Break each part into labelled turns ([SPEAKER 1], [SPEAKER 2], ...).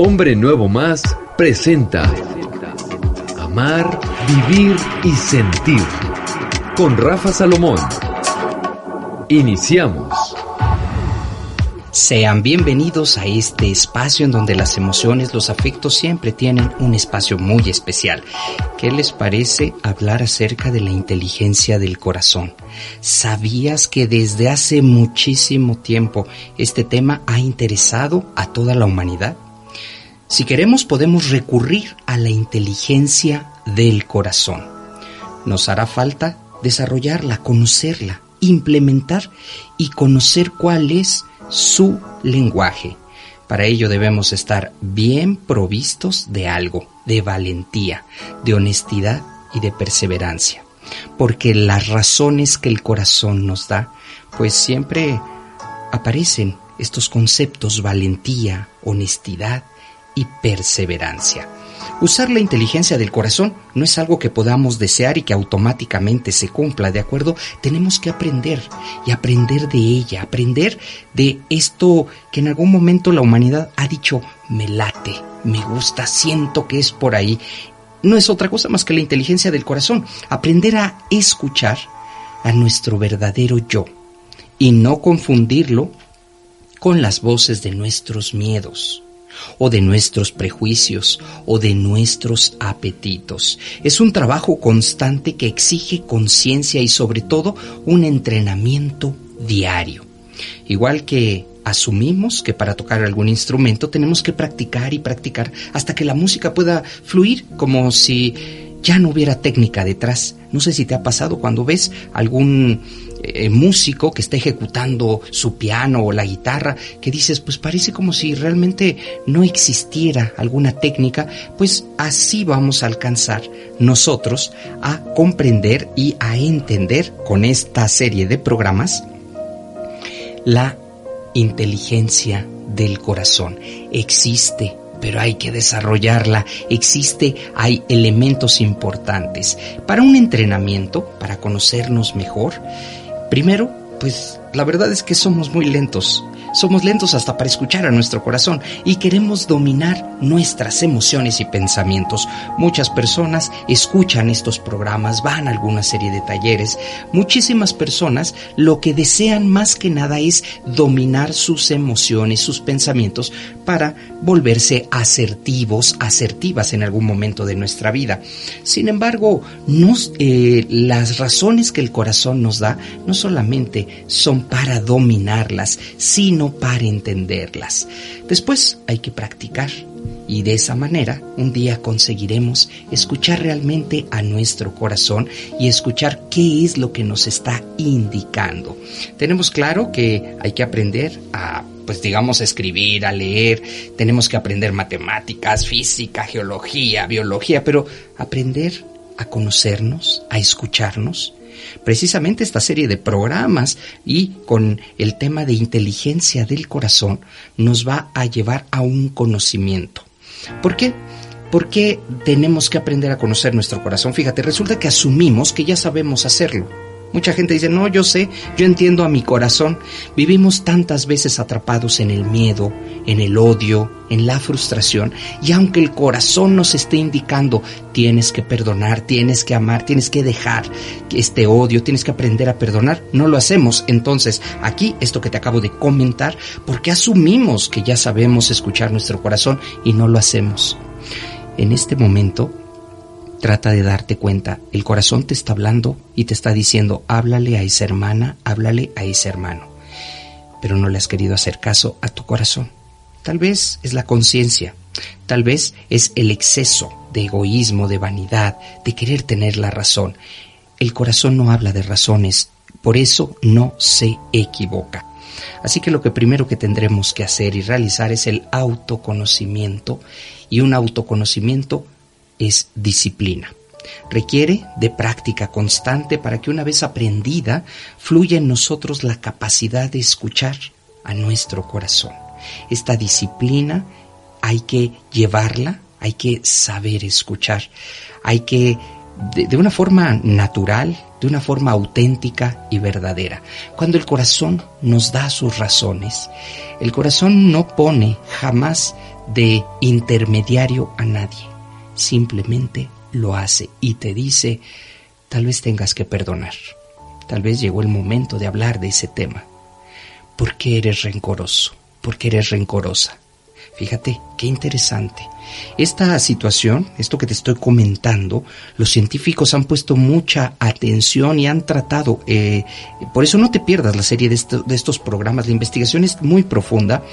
[SPEAKER 1] Hombre Nuevo Más presenta Amar, Vivir y Sentir con Rafa Salomón. Iniciamos.
[SPEAKER 2] Sean bienvenidos a este espacio en donde las emociones, los afectos siempre tienen un espacio muy especial. ¿Qué les parece hablar acerca de la inteligencia del corazón? ¿Sabías que desde hace muchísimo tiempo este tema ha interesado a toda la humanidad? Si queremos podemos recurrir a la inteligencia del corazón. Nos hará falta desarrollarla, conocerla, implementar y conocer cuál es su lenguaje. Para ello debemos estar bien provistos de algo, de valentía, de honestidad y de perseverancia. Porque las razones que el corazón nos da, pues siempre aparecen estos conceptos valentía, honestidad, y perseverancia. Usar la inteligencia del corazón no es algo que podamos desear y que automáticamente se cumpla, ¿de acuerdo? Tenemos que aprender y aprender de ella, aprender de esto que en algún momento la humanidad ha dicho, me late, me gusta, siento que es por ahí. No es otra cosa más que la inteligencia del corazón, aprender a escuchar a nuestro verdadero yo y no confundirlo con las voces de nuestros miedos o de nuestros prejuicios o de nuestros apetitos. Es un trabajo constante que exige conciencia y sobre todo un entrenamiento diario. Igual que asumimos que para tocar algún instrumento tenemos que practicar y practicar hasta que la música pueda fluir como si ya no hubiera técnica detrás. No sé si te ha pasado cuando ves algún eh, músico que está ejecutando su piano o la guitarra, que dices, pues parece como si realmente no existiera alguna técnica, pues así vamos a alcanzar nosotros a comprender y a entender con esta serie de programas la inteligencia del corazón. Existe pero hay que desarrollarla. Existe, hay elementos importantes. Para un entrenamiento, para conocernos mejor, Primero, pues la verdad es que somos muy lentos. Somos lentos hasta para escuchar a nuestro corazón y queremos dominar nuestras emociones y pensamientos. Muchas personas escuchan estos programas, van a alguna serie de talleres. Muchísimas personas lo que desean más que nada es dominar sus emociones, sus pensamientos para volverse asertivos, asertivas en algún momento de nuestra vida. Sin embargo, eh, las razones que el corazón nos da no solamente son para dominarlas, sino para entenderlas. Después hay que practicar y de esa manera un día conseguiremos escuchar realmente a nuestro corazón y escuchar qué es lo que nos está indicando. Tenemos claro que hay que aprender a pues digamos, escribir, a leer, tenemos que aprender matemáticas, física, geología, biología, pero aprender a conocernos, a escucharnos. Precisamente esta serie de programas y con el tema de inteligencia del corazón nos va a llevar a un conocimiento. ¿Por qué? Porque tenemos que aprender a conocer nuestro corazón. Fíjate, resulta que asumimos que ya sabemos hacerlo. Mucha gente dice, no, yo sé, yo entiendo a mi corazón. Vivimos tantas veces atrapados en el miedo, en el odio, en la frustración, y aunque el corazón nos esté indicando, tienes que perdonar, tienes que amar, tienes que dejar este odio, tienes que aprender a perdonar, no lo hacemos. Entonces, aquí, esto que te acabo de comentar, porque asumimos que ya sabemos escuchar nuestro corazón y no lo hacemos. En este momento, Trata de darte cuenta, el corazón te está hablando y te está diciendo, háblale a esa hermana, háblale a ese hermano. Pero no le has querido hacer caso a tu corazón. Tal vez es la conciencia, tal vez es el exceso de egoísmo, de vanidad, de querer tener la razón. El corazón no habla de razones, por eso no se equivoca. Así que lo que primero que tendremos que hacer y realizar es el autoconocimiento y un autoconocimiento es disciplina. Requiere de práctica constante para que una vez aprendida fluya en nosotros la capacidad de escuchar a nuestro corazón. Esta disciplina hay que llevarla, hay que saber escuchar, hay que de, una forma natural, de una forma auténtica y verdadera. Cuando el corazón nos da sus razones, el corazón no pone jamás de intermediario a nadie, simplemente lo hace y te dice, tal vez tengas que perdonar, tal vez llegó el momento de hablar de ese tema. ¿Por qué eres rencoroso? ¿Por qué eres rencorosa? Fíjate, qué interesante. Esta situación, esto que te estoy comentando, los científicos han puesto mucha atención y han tratado, eh, por eso no te pierdas la serie de, de estos programas, la investigación es muy profunda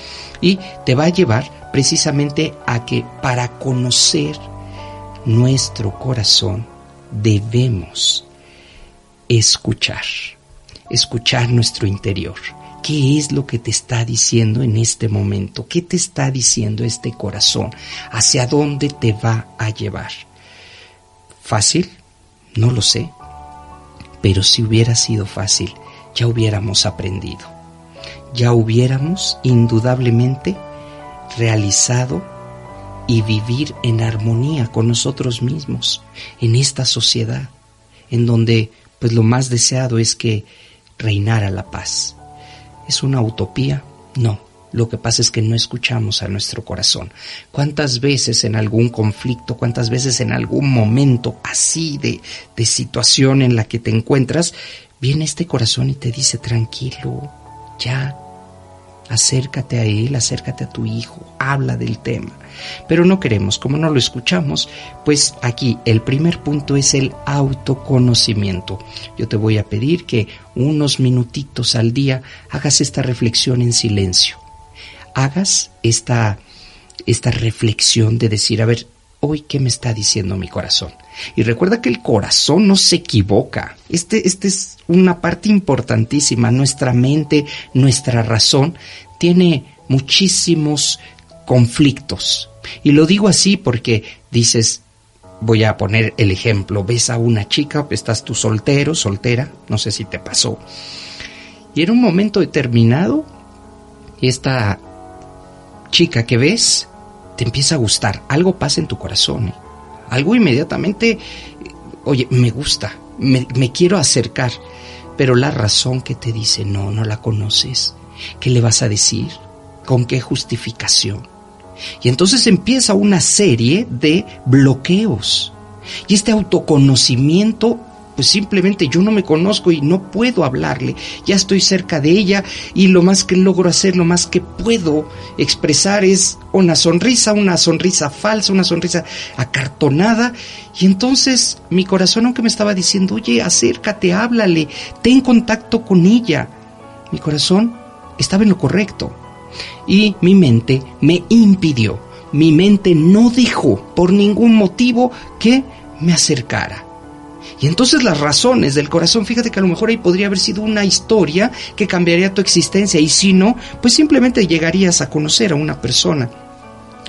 [SPEAKER 2] y te va a llevar precisamente a que para conocer nuestro corazón debemos escuchar, escuchar nuestro interior ¿Qué es lo que te está diciendo en este momento? ¿Qué te está diciendo este corazón? ¿Hacia dónde te va a llevar? ¿Fácil? No lo sé. Pero si hubiera sido fácil, ya hubiéramos aprendido. Ya hubiéramos indudablemente realizado y vivir en armonía con nosotros mismos, en esta sociedad, en donde pues lo más deseado es que reinara la paz. ¿Es una utopía? No. Lo que pasa es que no escuchamos a nuestro corazón. ¿Cuántas veces en algún conflicto, cuántas veces en algún momento así de, de situación en la que te encuentras, viene este corazón y te dice, tranquilo, ya, acércate a él, acércate a tu hijo, habla del tema. Pero no queremos, como no lo escuchamos, pues aquí el primer punto es el autoconocimiento. Yo te voy a pedir que unos minutitos al día hagas esta reflexión en silencio. Hagas esta, esta reflexión de decir, a ver, hoy qué me está diciendo mi corazón. Y recuerda que el corazón no se equivoca. Este, este es una parte importantísima. Nuestra mente, nuestra razón, tiene muchísimos conflictos. Y lo digo así porque dices, voy a poner el ejemplo, ves a una chica, estás tú soltero, soltera, no sé si te pasó. Y en un momento determinado, esta chica que ves te empieza a gustar, algo pasa en tu corazón, ¿eh? algo inmediatamente, oye, me gusta, me, me quiero acercar, pero la razón que te dice, no, no la conoces, ¿qué le vas a decir? ¿Con qué justificación? Y entonces empieza una serie de bloqueos. Y este autoconocimiento, pues simplemente yo no me conozco y no puedo hablarle. Ya estoy cerca de ella y lo más que logro hacer, lo más que puedo expresar es una sonrisa, una sonrisa falsa, una sonrisa acartonada. Y entonces mi corazón, aunque me estaba diciendo, oye, acércate, háblale, ten contacto con ella, mi corazón estaba en lo correcto y mi mente me impidió. Mi mente no dejó por ningún motivo que me acercara. Y entonces las razones del corazón, fíjate que a lo mejor ahí podría haber sido una historia que cambiaría tu existencia y si no, pues simplemente llegarías a conocer a una persona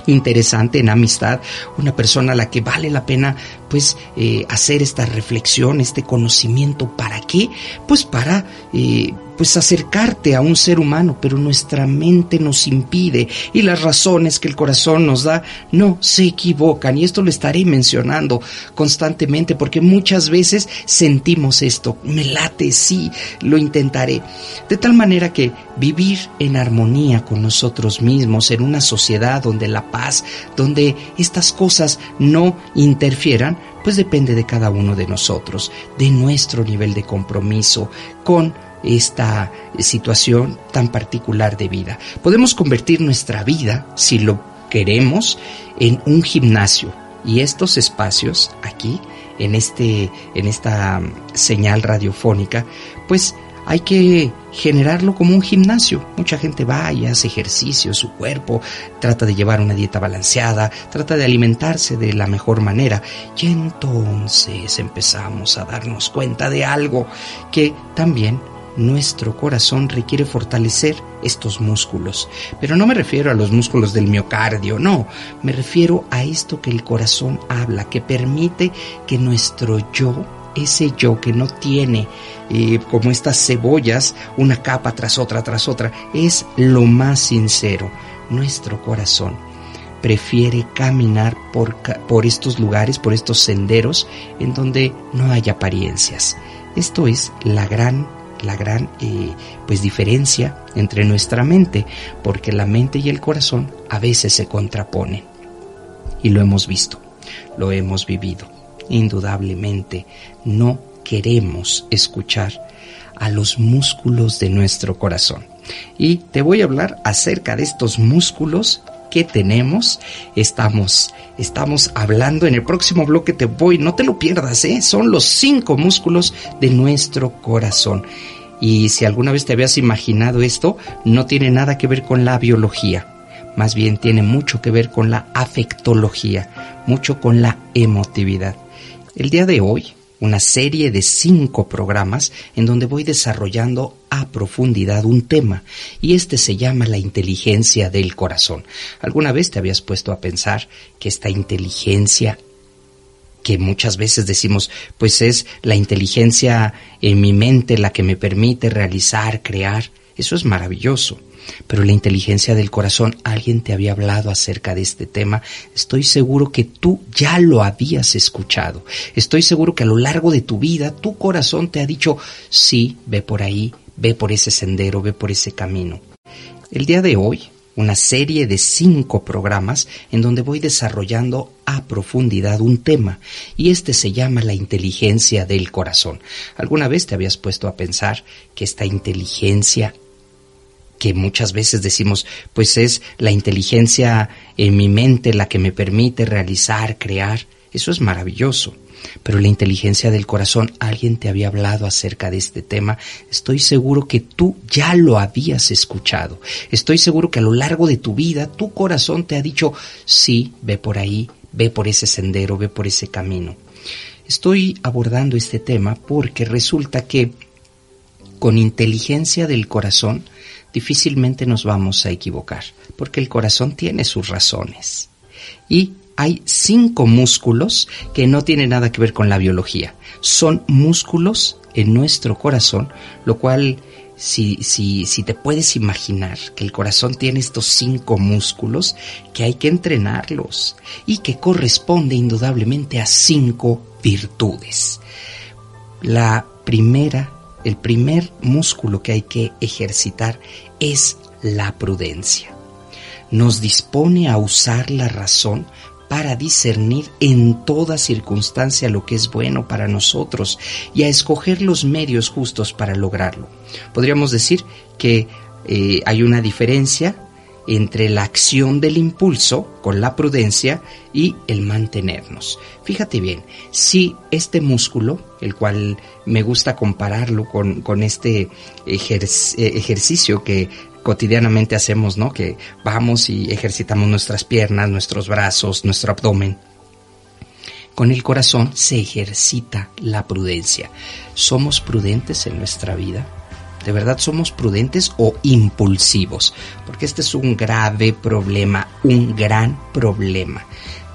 [SPEAKER 2] interesante en amistad, una persona a la que vale la pena pues eh, hacer esta reflexión, este conocimiento. ¿Para qué? Pues para eh, pues acercarte a un ser humano, pero nuestra mente nos impide y las razones que el corazón nos da no se equivocan. Y esto lo estaré mencionando constantemente porque muchas veces sentimos esto, me late, sí, lo intentaré, de tal manera que vivir en armonía con nosotros mismos, en una sociedad donde la paz, donde estas cosas no interfieran, pues depende de cada uno de nosotros, de nuestro nivel de compromiso con esta situación tan particular de vida. Podemos convertir nuestra vida, si lo queremos, en un gimnasio y estos espacios aquí en este en esta señal radiofónica, pues hay que generarlo como un gimnasio. Mucha gente va y hace ejercicio, su cuerpo trata de llevar una dieta balanceada, trata de alimentarse de la mejor manera. Y entonces empezamos a darnos cuenta de algo que también nuestro corazón requiere fortalecer estos músculos. Pero no me refiero a los músculos del miocardio, no, me refiero a esto que el corazón habla, que permite que nuestro yo, ese yo que no tiene eh, como estas cebollas, una capa tras otra, tras otra, es lo más sincero. Nuestro corazón prefiere caminar por, por estos lugares, por estos senderos en donde no hay apariencias Esto es la gran la gran eh, pues diferencia entre nuestra mente, porque la mente y el corazón a veces se contraponen. Y lo hemos visto, lo hemos vivido. Indudablemente no queremos escuchar a los músculos de nuestro corazón. Y te voy a hablar acerca de estos músculos que tenemos. Estamos, estamos hablando en el próximo bloque te voy, no te lo pierdas, ¿eh? son los cinco músculos de nuestro corazón. Y si alguna vez te habías imaginado esto, no tiene nada que ver con la biología, más bien tiene mucho que ver con la afectología, mucho con la emotividad. El día de hoy una serie de cinco programas en donde voy desarrollando a profundidad un tema y este se llama la inteligencia del corazón. ¿Alguna vez te habías puesto a pensar que esta inteligencia que muchas veces decimos, pues es la inteligencia en mi mente la que me permite realizar, crear, eso es maravilloso. Pero la inteligencia del corazón, alguien te había hablado acerca de este tema. Estoy seguro que tú ya lo habías escuchado. Estoy seguro que a lo largo de tu vida tu corazón te ha dicho, sí, ve por ahí, ve por ese sendero, ve por ese camino. El día de hoy, una serie de cinco programas en donde voy desarrollando a profundidad un tema y este se llama la inteligencia del corazón. ¿Alguna vez te habías puesto a pensar que esta inteligencia que muchas veces decimos, pues es la inteligencia en mi mente la que me permite realizar, crear. Eso es maravilloso. Pero la inteligencia del corazón, alguien te había hablado acerca de este tema. Estoy seguro que tú ya lo habías escuchado. Estoy seguro que a lo largo de tu vida tu corazón te ha dicho, sí, ve por ahí, ve por ese sendero, ve por ese camino. Estoy abordando este tema porque resulta que con inteligencia del corazón, difícilmente nos vamos a equivocar, porque el corazón tiene sus razones. Y hay cinco músculos que no tienen nada que ver con la biología. Son músculos en nuestro corazón, lo cual si, si, si te puedes imaginar que el corazón tiene estos cinco músculos, que hay que entrenarlos y que corresponde indudablemente a cinco virtudes. La primera el primer músculo que hay que ejercitar es la prudencia. Nos dispone a usar la razón para discernir en toda circunstancia lo que es bueno para nosotros y a escoger los medios justos para lograrlo. Podríamos decir que eh, hay una diferencia entre la acción del impulso con la prudencia y el mantenernos. Fíjate bien, si este músculo, el cual me gusta compararlo con, con este ejercicio que cotidianamente hacemos, ¿no? Que vamos y ejercitamos nuestras piernas, nuestros brazos, nuestro abdomen. Con el corazón se ejercita la prudencia. ¿Somos prudentes en nuestra vida? ¿De verdad somos prudentes o impulsivos? Porque este es un grave problema, un gran problema.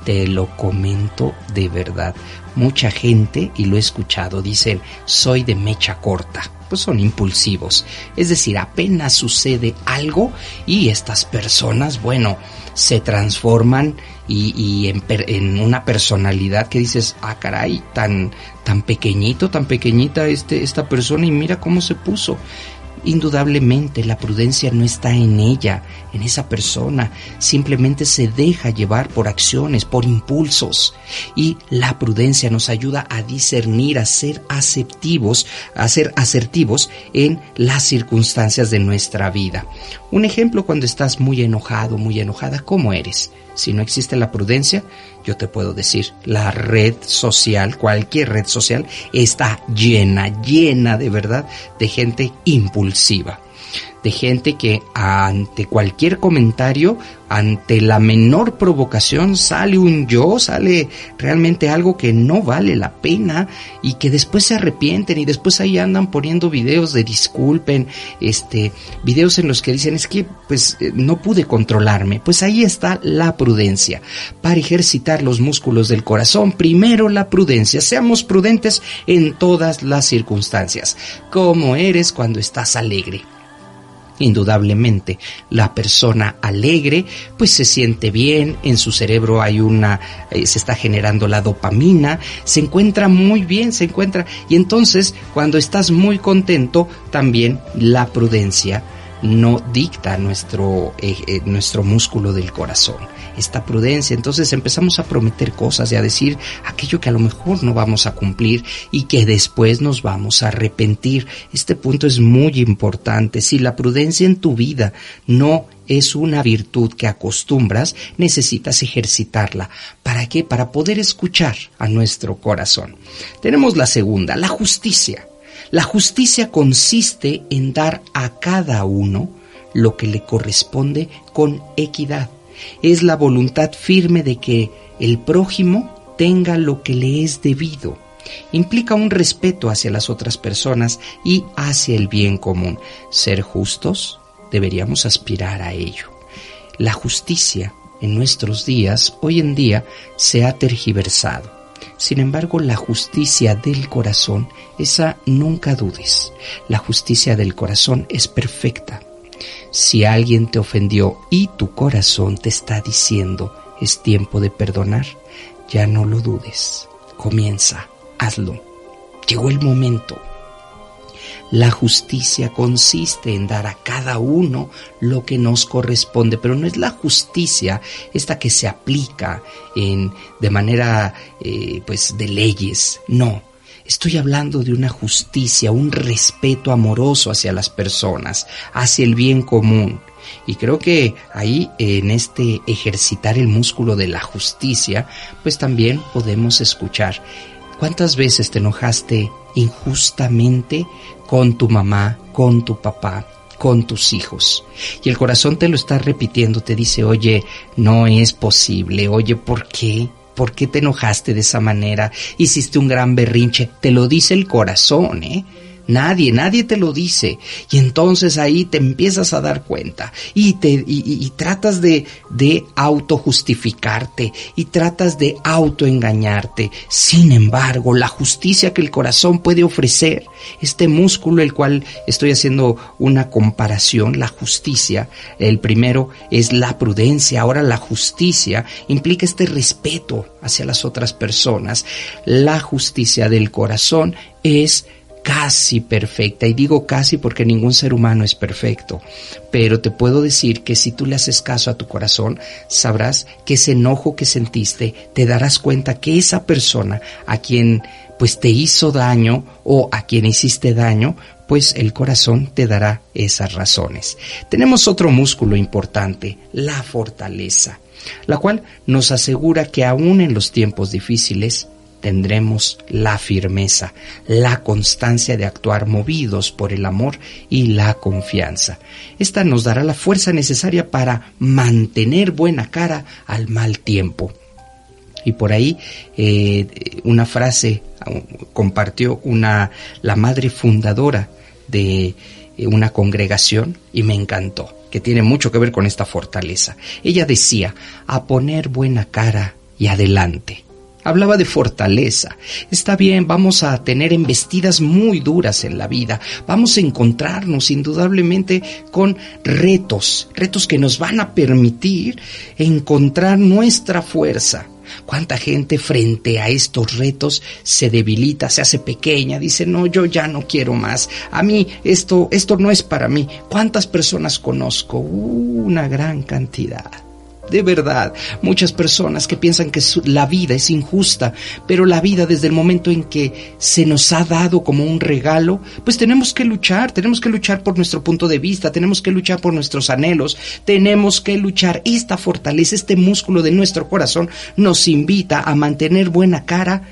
[SPEAKER 2] Te lo comento de verdad. Mucha gente, y lo he escuchado, dicen, soy de mecha corta. Pues son impulsivos. Es decir, apenas sucede algo y estas personas, bueno, se transforman y, en, una personalidad que dices, ah, caray, tan, tan pequeñito, tan pequeñita este, esta persona y mira cómo se puso. Indudablemente la prudencia no está en ella, en esa persona, simplemente se deja llevar por acciones, por impulsos. Y la prudencia nos ayuda a discernir, a ser asertivos, a ser asertivos en las circunstancias de nuestra vida. Un ejemplo cuando estás muy enojado, muy enojada, ¿cómo eres? Si no existe la prudencia, yo te puedo decir, la red social, cualquier red social, está llena, llena de verdad de gente impulsiva de gente que ante cualquier comentario, ante la menor provocación, sale un yo, sale realmente algo que no vale la pena y que después se arrepienten y después ahí andan poniendo videos de disculpen, este, videos en los que dicen es que pues eh, no pude controlarme. Pues ahí está la prudencia. Para ejercitar los músculos del corazón, primero la prudencia. Seamos prudentes en todas las circunstancias. Como eres cuando estás alegre Indudablemente, la persona alegre pues se siente bien, en su cerebro hay una, eh, se está generando la dopamina, se encuentra muy bien, se encuentra, y entonces cuando estás muy contento, también la prudencia no dicta nuestro, eh, eh, nuestro músculo del corazón esta prudencia. Entonces empezamos a prometer cosas y a decir aquello que a lo mejor no vamos a cumplir y que después nos vamos a arrepentir. Este punto es muy importante. Si la prudencia en tu vida no es una virtud que acostumbras, necesitas ejercitarla. ¿Para qué? Para poder escuchar a nuestro corazón. Tenemos la segunda, la justicia. La justicia consiste en dar a cada uno lo que le corresponde con equidad es la voluntad firme de que el prójimo tenga lo que le es debido. Implica un respeto hacia las otras personas y hacia el bien común. Ser justos deberíamos aspirar a ello. La justicia en nuestros días, hoy en día, se ha tergiversado. Sin embargo, la justicia del corazón, esa nunca dudes. La justicia del corazón es perfecta. Si alguien te ofendió y tu corazón te está diciendo es tiempo de perdonar, ya no lo dudes. Comienza, hazlo. Llegó el momento. La justicia consiste en dar a cada uno lo que nos corresponde, pero no es la justicia esta que se aplica en de manera eh, pues de leyes, no. Estoy hablando de una justicia, un respeto amoroso hacia las personas, hacia el bien común. Y creo que ahí, en este ejercitar el músculo de la justicia, pues también podemos escuchar. ¿Cuántas veces te enojaste injustamente con tu mamá, con tu papá, con tus hijos. Y el corazón te lo está repitiendo, te dice, oye, no es posible, oye, ¿por qué? ¿Por qué te enojaste de esa manera? Hiciste un gran berrinche. Te lo dice el corazón, ¿eh? Nadie, nadie te lo dice. Y entonces ahí te empiezas a dar cuenta y, te, y, tratas de, de autojustificarte y tratas de autoengañarte. Sin embargo, la justicia que el corazón puede ofrecer, este músculo el cual estoy haciendo una comparación, la justicia, el primero es la prudencia, ahora la justicia implica este respeto hacia las otras personas. La justicia del corazón es casi perfecta. Y digo casi porque ningún ser humano es perfecto. Pero te puedo decir que si tú le haces caso a tu corazón, sabrás que ese enojo que sentiste, te darás cuenta que esa persona a quien pues te hizo daño o a quien hiciste daño, pues el corazón te dará esas razones. Tenemos otro músculo importante, la fortaleza, la cual nos asegura que aún en los tiempos difíciles, tendremos la firmeza, la constancia de actuar movidos por el amor y la confianza. Esta nos dará la fuerza necesaria para mantener buena cara al mal tiempo. Y por ahí eh, una frase compartió una, la madre fundadora de eh, una congregación y me encantó, que tiene mucho que ver con esta fortaleza. Ella decía, a poner buena cara y adelante. Hablaba de fortaleza. Está bien, vamos a tener embestidas muy duras en la vida. Vamos a encontrarnos indudablemente con retos, retos que nos van a permitir encontrar nuestra fuerza. ¿Cuánta gente frente a estos retos se debilita, se hace pequeña, dice, no, yo ya no quiero más, a mí esto, esto no es para mí? ¿Cuántas personas conozco? una gran cantidad de verdad. Muchas personas que piensan que la vida es injusta, pero la vida desde el momento en que se nos ha dado como un regalo, pues tenemos que luchar, tenemos que luchar por nuestro punto de vista, tenemos que luchar por nuestros anhelos, tenemos que luchar. Esta fortaleza, este músculo de nuestro corazón nos invita a mantener buena cara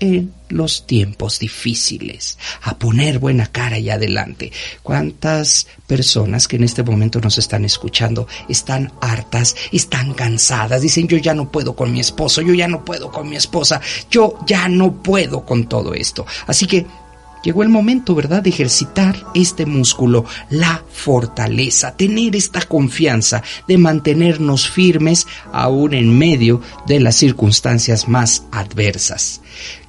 [SPEAKER 2] en los tiempos difíciles, a poner buena cara y adelante. ¿Cuántas personas que en este momento nos están escuchando están hartas, están cansadas, dicen yo ya no puedo con mi esposo, yo ya no puedo con mi esposa, yo ya no puedo con todo esto? Así que Llegó el momento, ¿verdad?, de ejercitar este músculo, la fortaleza, tener esta confianza, de mantenernos firmes aún en medio de las circunstancias más adversas.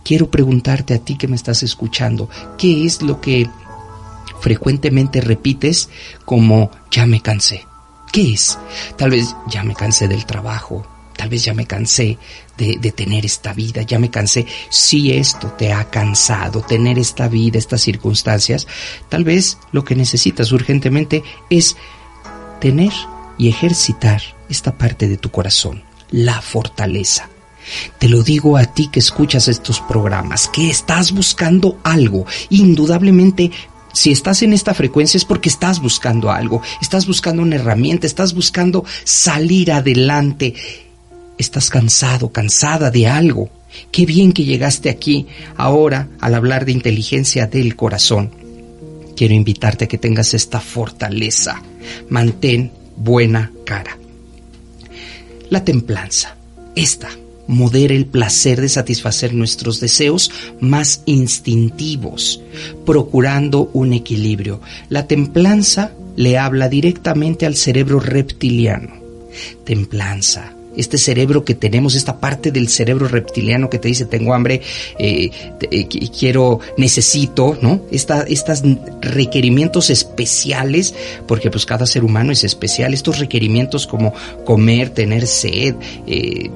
[SPEAKER 2] Quiero preguntarte a ti que me estás escuchando, ¿qué es lo que frecuentemente repites como ya me cansé. ¿Qué es? Tal vez ya me cansé del trabajo, tal vez ya me cansé de, de, tener esta vida, ya me cansé. Si esto te ha cansado, tener esta vida, estas circunstancias, tal vez lo que necesitas urgentemente es tener y ejercitar esta parte de tu corazón, la fortaleza. Te lo digo a ti que escuchas estos programas, que estás buscando algo, indudablemente si estás en esta frecuencia es porque estás buscando algo, estás buscando una herramienta, estás buscando salir adelante, estás cansado, cansada de algo. Qué bien que llegaste aquí ahora al hablar de inteligencia del corazón. Quiero invitarte a que tengas esta fortaleza. Mantén buena cara. La templanza. Esta modera el placer de satisfacer nuestros deseos más instintivos, procurando un equilibrio. La templanza le habla directamente al cerebro reptiliano. Templanza, este cerebro que tenemos, esta parte del cerebro reptiliano que te dice tengo hambre, eh, eh, quiero, necesito, ¿no? estos requerimientos especiales, porque pues cada ser humano es especial, estos requerimientos como comer, tener sed, eh,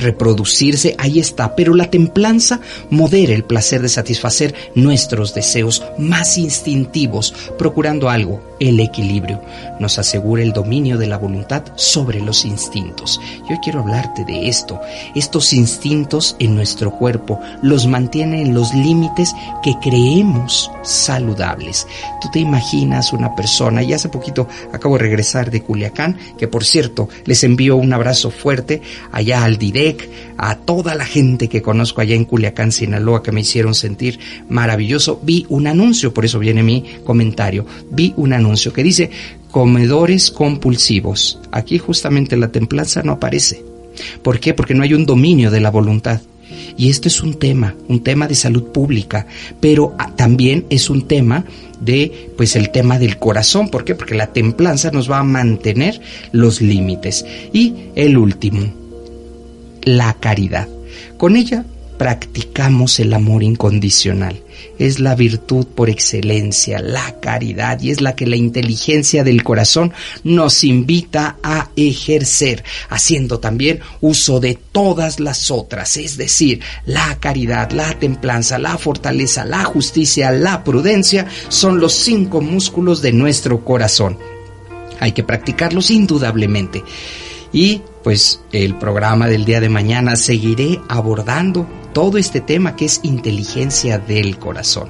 [SPEAKER 2] reproducirse, ahí está, pero la templanza modera el placer de satisfacer nuestros deseos más instintivos, procurando algo, el equilibrio. Nos asegura el dominio de la voluntad sobre los instintos. Yo quiero hablarte de esto. Estos instintos en nuestro cuerpo los mantienen en los límites que creemos saludables. Tú te imaginas una persona, y hace poquito acabo de regresar de Culiacán, que por cierto les envío un abrazo fuerte allá al Direct a toda la gente que conozco allá en Culiacán, Sinaloa, que me hicieron sentir maravilloso. Vi un anuncio, por eso viene mi comentario, vi un anuncio que dice comedores compulsivos. Aquí justamente la templanza no aparece. ¿Por qué? Porque no hay un dominio de la voluntad. Y esto es un tema, un tema de salud pública, pero ah, también es un tema de, pues, el tema del corazón. ¿Por qué? Porque la templanza nos va a mantener los límites. Y el último, la caridad. Con ella practicamos el amor incondicional. Es la virtud por excelencia, la caridad, y es la que la inteligencia del corazón nos invita a ejercer, haciendo también uso de todas las otras, es decir, la caridad, la templanza, la fortaleza, la justicia, la prudencia, son los cinco músculos de nuestro corazón. Hay que practicarlos indudablemente. Y pues el programa del día de mañana seguiré abordando todo este tema que es inteligencia del corazón.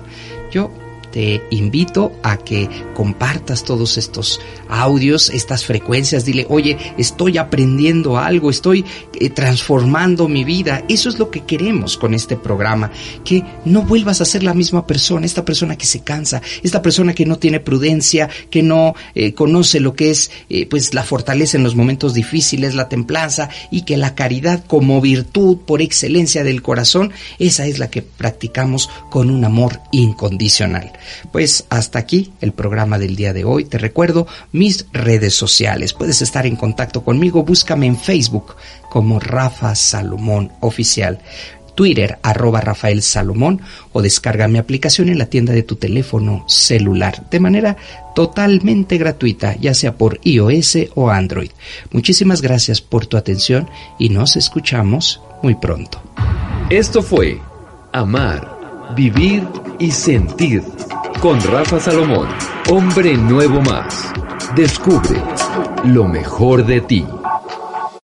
[SPEAKER 2] Yo te invito a que compartas todos estos audios, estas frecuencias, dile, oye, estoy aprendiendo algo, estoy eh, transformando mi vida. Eso es lo que queremos con este programa, que no vuelvas a ser la misma persona, esta persona que se cansa, esta persona que no tiene prudencia, que no eh, conoce lo que es eh, pues la fortaleza en los momentos difíciles, la templanza y que la caridad como virtud por excelencia del corazón, esa es la que practicamos con un amor incondicional. Pues hasta aquí el programa del día de hoy. Te recuerdo mis redes sociales. Puedes estar en contacto conmigo. Búscame en Facebook como Rafa Salomón Oficial. Twitter arroba Rafael Salomón o descarga mi aplicación en la tienda de tu teléfono celular de manera totalmente gratuita, ya sea por iOS o Android. Muchísimas gracias por tu atención y nos escuchamos muy pronto.
[SPEAKER 1] Esto fue Amar, Vivir y Sentir con Rafa Salomón, hombre nuevo más. Descubre lo mejor de ti.